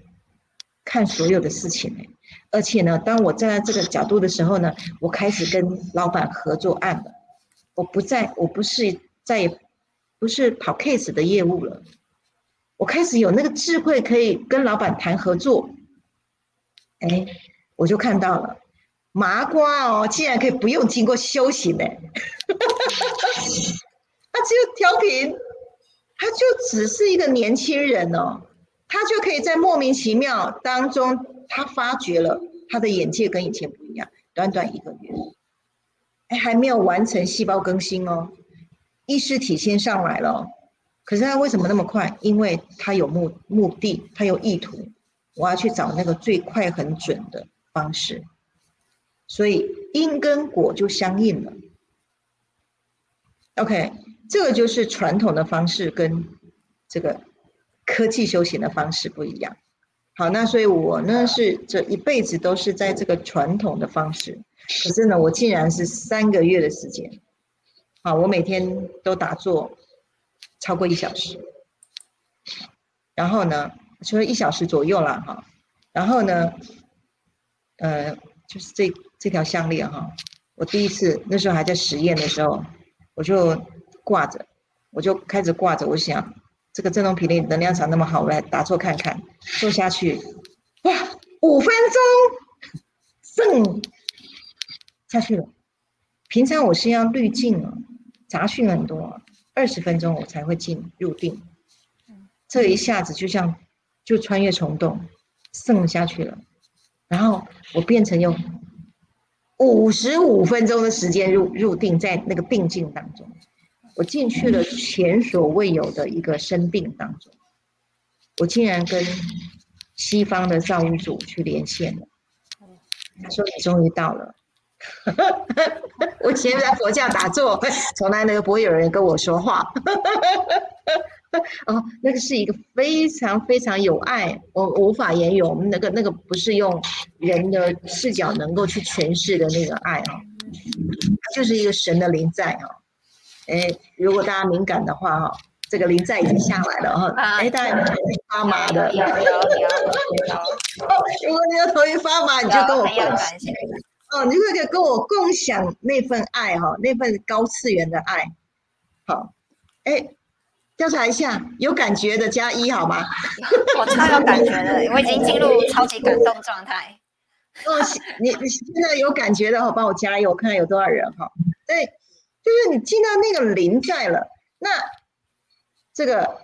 看所有的事情而且呢，当我站在这个角度的时候呢，我开始跟老板合作案了。我不再，我不是再也不是跑 case 的业务了。我开始有那个智慧，可以跟老板谈合作。哎，我就看到了麻瓜哦，竟然可以不用经过修行呢。他只有调频，他就只是一个年轻人哦，他就可以在莫名其妙当中。他发觉了他的眼界跟以前不一样，短短一个月，哎，还没有完成细胞更新哦，意识体先上来了，可是他为什么那么快？因为他有目目的，他有意图，我要去找那个最快很准的方式，所以因跟果就相应了。OK，这个就是传统的方式跟这个科技修行的方式不一样。好，那所以我呢是这一辈子都是在这个传统的方式，可是呢，我竟然是三个月的时间，好，我每天都打坐超过一小时，然后呢，除了一小时左右了哈，然后呢，呃，就是这这条项链哈，我第一次那时候还在实验的时候，我就挂着，我就开始挂着，我想。这个振动频率能量场那么好，我来打坐看看，坐下去，哇，五分钟，剩下去了。平常我是要滤镜啊，杂讯很多，二十分钟我才会进入定。这一下子就像就穿越虫洞，剩下去了。然后我变成用五十五分钟的时间入入定，在那个病境当中。我进去了前所未有的一个生病当中，我竟然跟西方的造物主去连线了。他说：“你终于到了，我以前在佛教打坐，从来呢不会有人跟我说话。哦，那个是一个非常非常有爱，我无法言语。我们那个那个不是用人的视角能够去诠释的那个爱啊，它就是一个神的灵在啊。哎，如果大家敏感的话哈，这个灵在已经下来了哈。哎，大家发麻的，有有有有。如果你的头皮发麻，你就跟我共享。哦，你就可以跟我共享那份爱哈，那份高次元的爱。好，哎。调查一下，有感觉的加一好吗？我超有感觉的，我已经进入超级感动状态。哦，你你现在有感觉的话，帮我加油，我看看有多少人哈。对，就是你进到那个零在了，那这个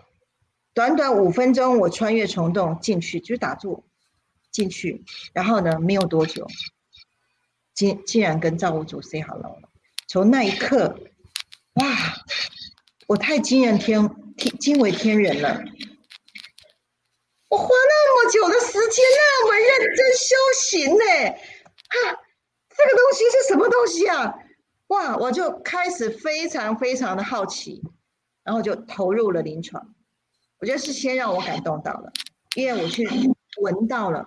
短短五分钟，我穿越虫洞进去，就打坐进去，然后呢，没有多久，竟竟然跟造物主 say hello 了。从那一刻，哇！我太惊人天天惊为天人了！我花那么久的时间，那么认真修行呢，哈，这个东西是什么东西啊？哇，我就开始非常非常的好奇，然后就投入了临床。我觉得是先让我感动到了，因为我去闻到了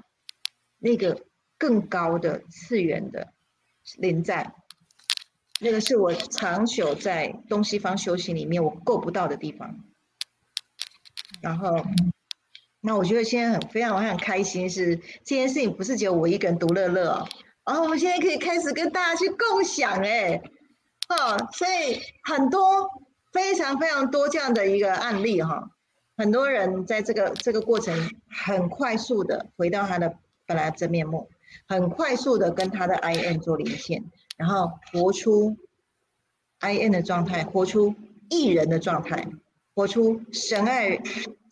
那个更高的次元的临在。那个是我长久在东西方修行里面我够不到的地方，然后，那我觉得现在很非常我很开心，是这件事情不是只有我一个人独乐乐哦，然后，我们现在可以开始跟大家去共享哎，哦，所以很多非常非常多这样的一个案例哈，很多人在这个这个过程很快速的回到他的本来真面目，很快速的跟他的 I N 做连线。然后活出 I N 的状态，活出艺人的状态，活出神爱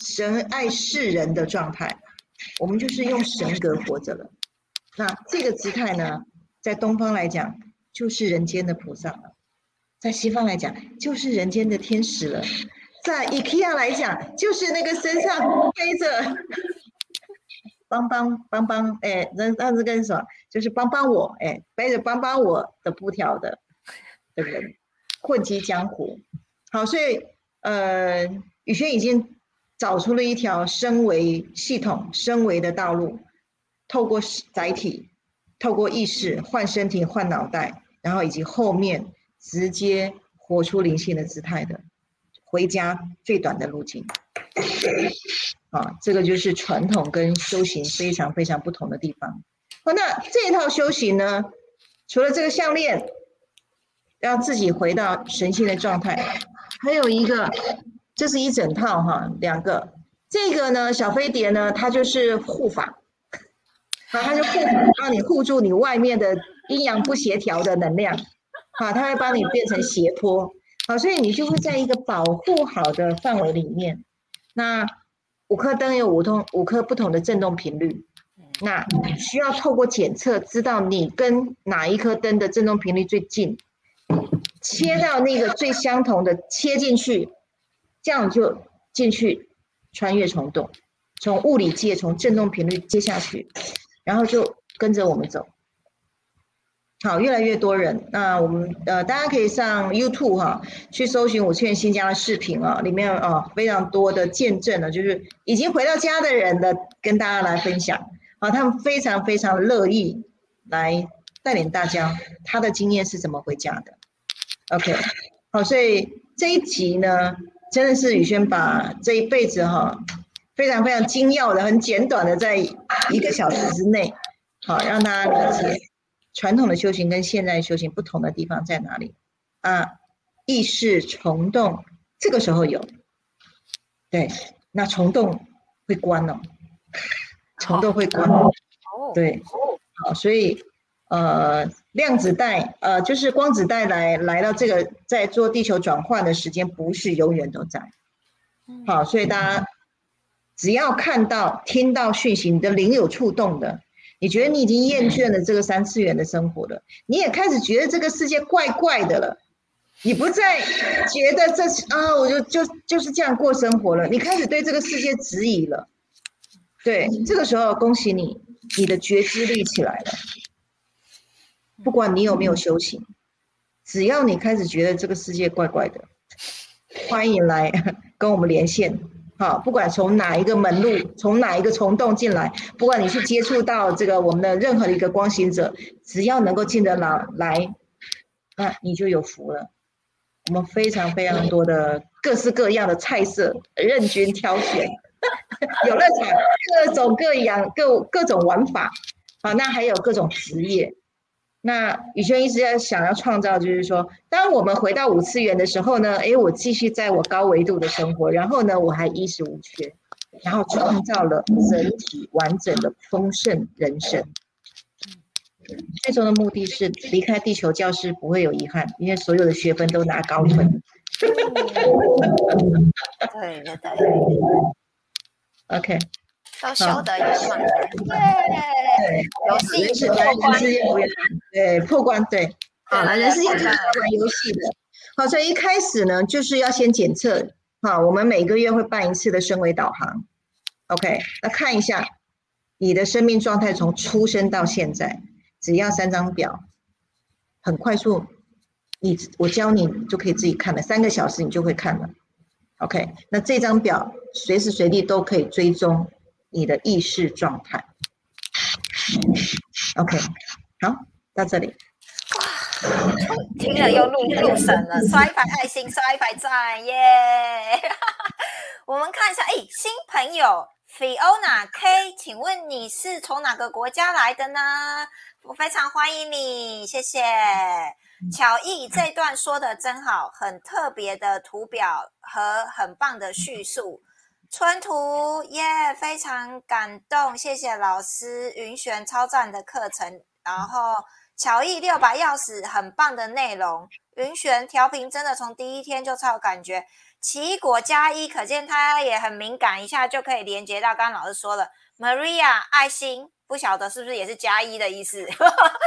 神爱世人的状态。我们就是用神格活着了。那这个姿态呢，在东方来讲就是人间的菩萨了，在西方来讲就是人间的天使了，在 IKEA 来讲就是那个身上背着。帮帮帮帮，哎，那那是跟什么？就是帮帮我，哎，背着帮帮我的布条的的人，混迹江湖。好，所以呃，宇轩已经找出了一条升维系统、升维的道路，透过载体，透过意识换身体、换脑袋，然后以及后面直接活出灵性的姿态的，回家最短的路径。啊，这个就是传统跟修行非常非常不同的地方。好，那这一套修行呢，除了这个项链，要自己回到神性的状态，还有一个，这是一整套哈，两个。这个呢，小飞碟呢，它就是护法，啊，它就护帮你护住你外面的阴阳不协调的能量，啊，它会帮你变成斜坡，好，所以你就会在一个保护好的范围里面，那。五颗灯有五通五颗不同的振动频率，那需要透过检测知道你跟哪一颗灯的振动频率最近，切到那个最相同的切进去，这样就进去穿越虫洞，从物理界从振动频率接下去，然后就跟着我们走。好，越来越多人。那我们呃，大家可以上 YouTube 哈，去搜寻五千新家的视频啊，里面啊非常多的见证了，就是已经回到家的人的，跟大家来分享啊，他们非常非常乐意来带领大家，他的经验是怎么回家的。OK，好，所以这一集呢，真的是宇轩把这一辈子哈，非常非常精要的、很简短的，在一个小时之内，好让大家理解。传统的修行跟现在修行不同的地方在哪里？啊，意识虫洞这个时候有，对，那虫洞会关了，虫洞会关，对，好，所以呃，量子带呃，就是光子带来来到这个在做地球转换的时间不是永远都在，好，所以大家只要看到听到讯息，你的灵有触动的。你觉得你已经厌倦了这个三次元的生活了，你也开始觉得这个世界怪怪的了，你不再觉得这啊，我就就就是这样过生活了，你开始对这个世界质疑了。对，这个时候恭喜你，你的觉知力起来了。不管你有没有修行，只要你开始觉得这个世界怪怪的，欢迎来跟我们连线。好，不管从哪一个门路，从哪一个虫洞进来，不管你去接触到这个我们的任何的一个光行者，只要能够进得来，来，那你就有福了。我们非常非常多的各式各样的菜色，任君挑选，游乐场，各种各样各各种玩法。好，那还有各种职业。那宇轩一直在想要创造，就是说，当我们回到五次元的时候呢，哎，我继续在我高维度的生活，然后呢，我还衣食无缺，然后创造了整体完整的丰盛人生。最终的目的是离开地球教室不会有遗憾，因为所有的学分都拿高分。对对对，OK。都修得圆满，对，游戏是破关，对破关，对，好，人是要玩游戏的，好，所以一开始呢，就是要先检测，好，我们每个月会办一次的升维导航，OK，那看一下你的生命状态从出生到现在，只要三张表，很快速，你我教你就可以自己看了，三个小时你就会看了，OK，那这张表随时随地都可以追踪。你的意识状态，OK，好，到这里。哇，听了又入入神了，刷一排爱心，刷一排赞，耶！我们看一下，哎，新朋友 Fiona K，请问你是从哪个国家来的呢？我非常欢迎你，谢谢。巧艺这段说的真好，很特别的图表和很棒的叙述。春图耶，非常感动，谢谢老师云璇超赞的课程，然后乔艺六把钥匙很棒的内容，云璇调频真的从第一天就超有感觉，奇异果加一，可见他也很敏感，一下就可以连接到刚刚老师说了，Maria 爱心，不晓得是不是也是加一的意思，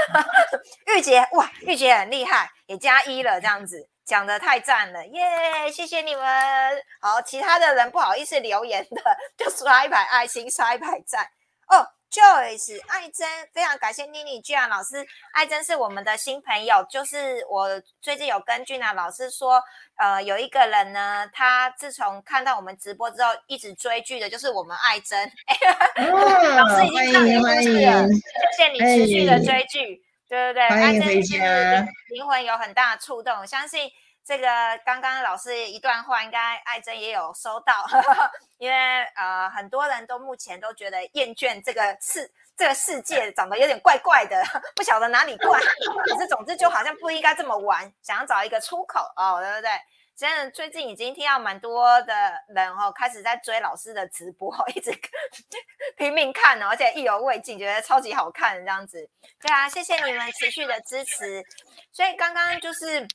玉洁哇，玉洁很厉害，也加一了这样子。讲的太赞了，耶！谢谢你们。好，其他的人不好意思留言的，就刷一排爱心，刷一排赞。哦，Joyce，爱珍，非常感谢妮妮俊然老师。爱珍是我们的新朋友，就是我最近有跟俊然老师说，呃，有一个人呢，他自从看到我们直播之后，一直追剧的，就是我们爱珍。老师已经看你故事了，谢谢你持续的追剧。对对对，爱珍是灵魂有很大的触动，相信这个刚刚老师一段话，应该艾珍也有收到，因为呃很多人都目前都觉得厌倦这个世这个世界长得有点怪怪的，不晓得哪里怪，可是总之就好像不应该这么玩，想要找一个出口哦，对不对？真的最近已经听到蛮多的人哦，开始在追老师的直播，一直拼命看哦，而且意犹未尽，觉得超级好看这样子。对啊，谢谢你们持续的支持。所以刚刚就是。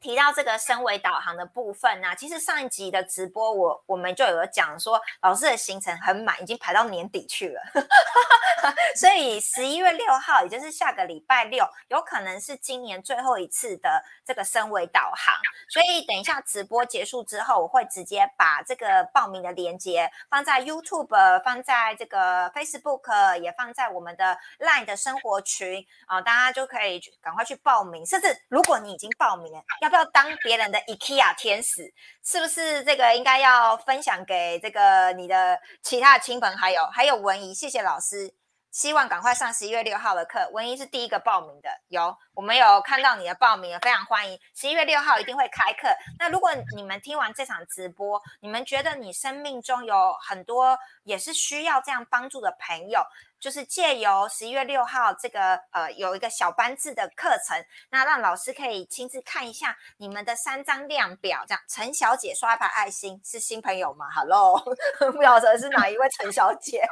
提到这个升维导航的部分呢，其实上一集的直播我我们就有讲说，老师的行程很满，已经排到年底去了，所以十一月六号，也就是下个礼拜六，有可能是今年最后一次的这个升维导航。所以等一下直播结束之后，我会直接把这个报名的链接放在 YouTube，放在这个 Facebook，也放在我们的 Line 的生活群啊，大家就可以赶快去报名。甚至如果你已经报名了，要不要当别人的 IKEA 天使？是不是这个应该要分享给这个你的其他的亲朋好友？还有文怡，谢谢老师，希望赶快上十一月六号的课。文怡是第一个报名的，有我们有看到你的报名，非常欢迎。十一月六号一定会开课。那如果你们听完这场直播，你们觉得你生命中有很多也是需要这样帮助的朋友？就是借由十一月六号这个呃有一个小班制的课程，那让老师可以亲自看一下你们的三张量表。这样，陈小姐刷一排爱心是新朋友吗好喽 不晓得是哪一位陈小姐。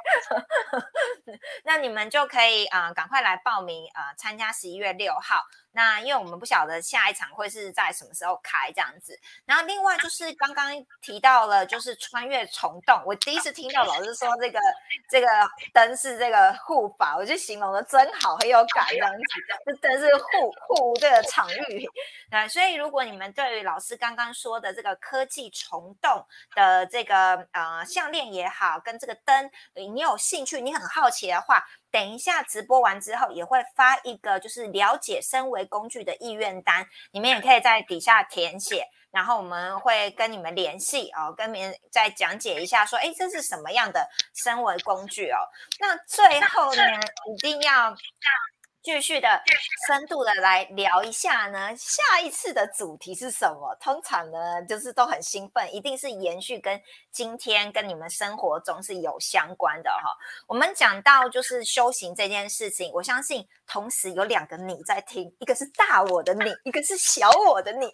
那你们就可以啊赶快来报名啊参加十一月六号。那因为我们不晓得下一场会是在什么时候开这样子，然后另外就是刚刚提到了就是穿越虫洞，我第一次听到老师说这个这个灯是这个护法，我就形容的真好，很有感这样子，这灯是护护这个场域，对，所以如果你们对于老师刚刚说的这个科技虫洞的这个呃项链也好，跟这个灯你有兴趣，你很好奇的话。等一下直播完之后也会发一个就是了解身为工具的意愿单，你们也可以在底下填写。然后我们会跟你们联系哦，跟您再讲解一下，说，哎，这是什么样的升维工具哦？那最后呢，一定要继续的深度的来聊一下呢，下一次的主题是什么？通常呢，就是都很兴奋，一定是延续跟今天跟你们生活中是有相关的哈。我们讲到就是修行这件事情，我相信同时有两个你在听，一个是大我的你，一个是小我的你。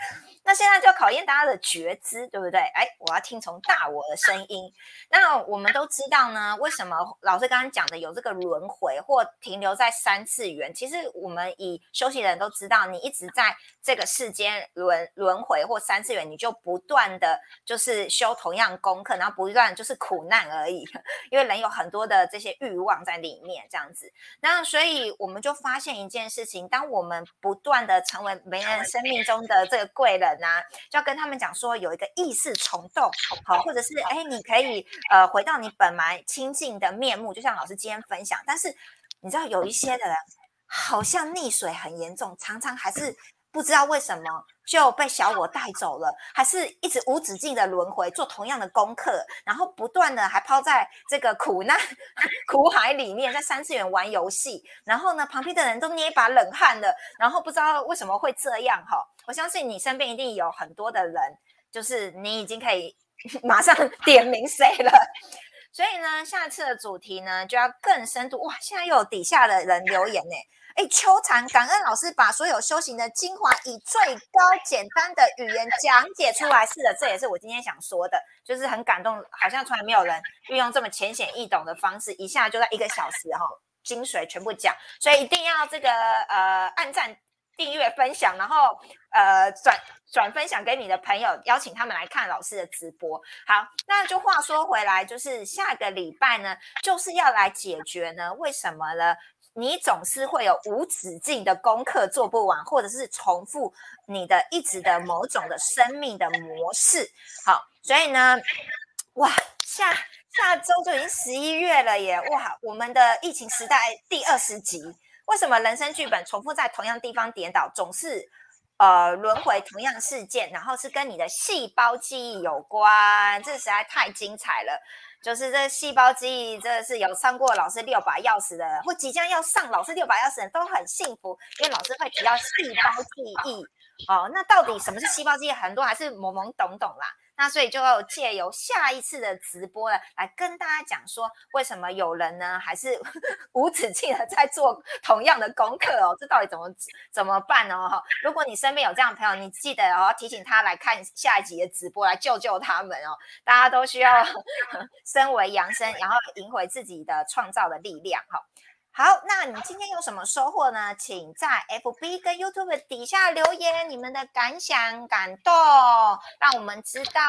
那现在就考验大家的觉知，对不对？哎，我要听从大我的声音。那我们都知道呢，为什么老师刚刚讲的有这个轮回或停留在三次元？其实我们以修行人都知道，你一直在这个世间轮轮回或三次元，你就不断的就是修同样功课，然后不断就是苦难而已。因为人有很多的这些欲望在里面，这样子。那所以我们就发现一件事情：当我们不断的成为别人生命中的这个贵人。啊就要跟他们讲说，有一个意识虫洞，好，或者是哎，你可以呃回到你本来清净的面目，就像老师今天分享。但是你知道有一些的人好像溺水很严重，常常还是不知道为什么就被小我带走了，还是一直无止境的轮回，做同样的功课，然后不断的还抛在这个苦难 苦海里面，在三次元玩游戏，然后呢，旁边的人都捏一把冷汗了，然后不知道为什么会这样哈。我相信你身边一定有很多的人，就是你已经可以 马上点名谁了。所以呢，下次的主题呢就要更深度哇！现在又有底下的人留言呢，哎，秋蝉感恩老师把所有修行的精华以最高简单的语言讲解出来。是的，这也是我今天想说的，就是很感动，好像从来没有人运用这么浅显易懂的方式，一下就在一个小时哈，精髓全部讲。所以一定要这个呃按赞。订阅分享，然后呃转转分享给你的朋友，邀请他们来看老师的直播。好，那就话说回来，就是下个礼拜呢，就是要来解决呢，为什么呢？你总是会有无止境的功课做不完，或者是重复你的一直的某种的生命的模式。好，所以呢，哇，下下周就已经十一月了耶！哇，我们的疫情时代第二十集。为什么人生剧本重复在同样地方跌倒，总是呃轮回同样事件，然后是跟你的细胞记忆有关？这实在太精彩了！就是这细胞记忆，真的是有上过老师六把钥匙的，或即将要上老师六把钥匙的都很幸福，因为老师会提到细胞记忆。哦，那到底什么是细胞记忆？很多还是懵懵懂懂啦。那所以就要借由下一次的直播呢，来跟大家讲说，为什么有人呢还是 无止境的在做同样的功课哦？这到底怎么怎么办呢？哈，如果你身边有这样的朋友，你记得哦，提醒他来看下一集的直播，来救救他们哦。大家都需要 身为扬生，然后赢回自己的创造的力量哈。好，那你今天有什么收获呢？请在 FB 跟 YouTube 底下留言你们的感想、感动，让我们知道。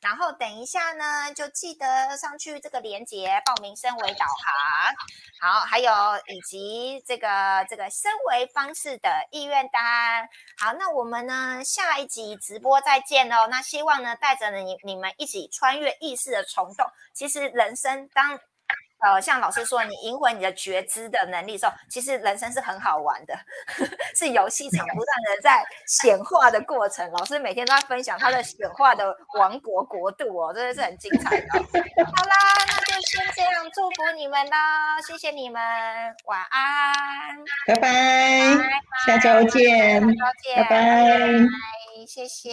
然后等一下呢，就记得上去这个链接报名升维导航。好，还有以及这个这个升维方式的意愿单。好，那我们呢下一集直播再见哦。那希望呢带着你你们一起穿越意识的虫洞。其实人生当呃，像老师说，你赢回你的觉知的能力之后，其实人生是很好玩的，是游戏场不断的在显化的过程。老师每天都在分享他的显化的王国国度哦，真的是很精彩的。好啦，那就先这样，祝福你们啦，谢谢你们，晚安，拜拜，下周见，下周见，拜拜，谢谢。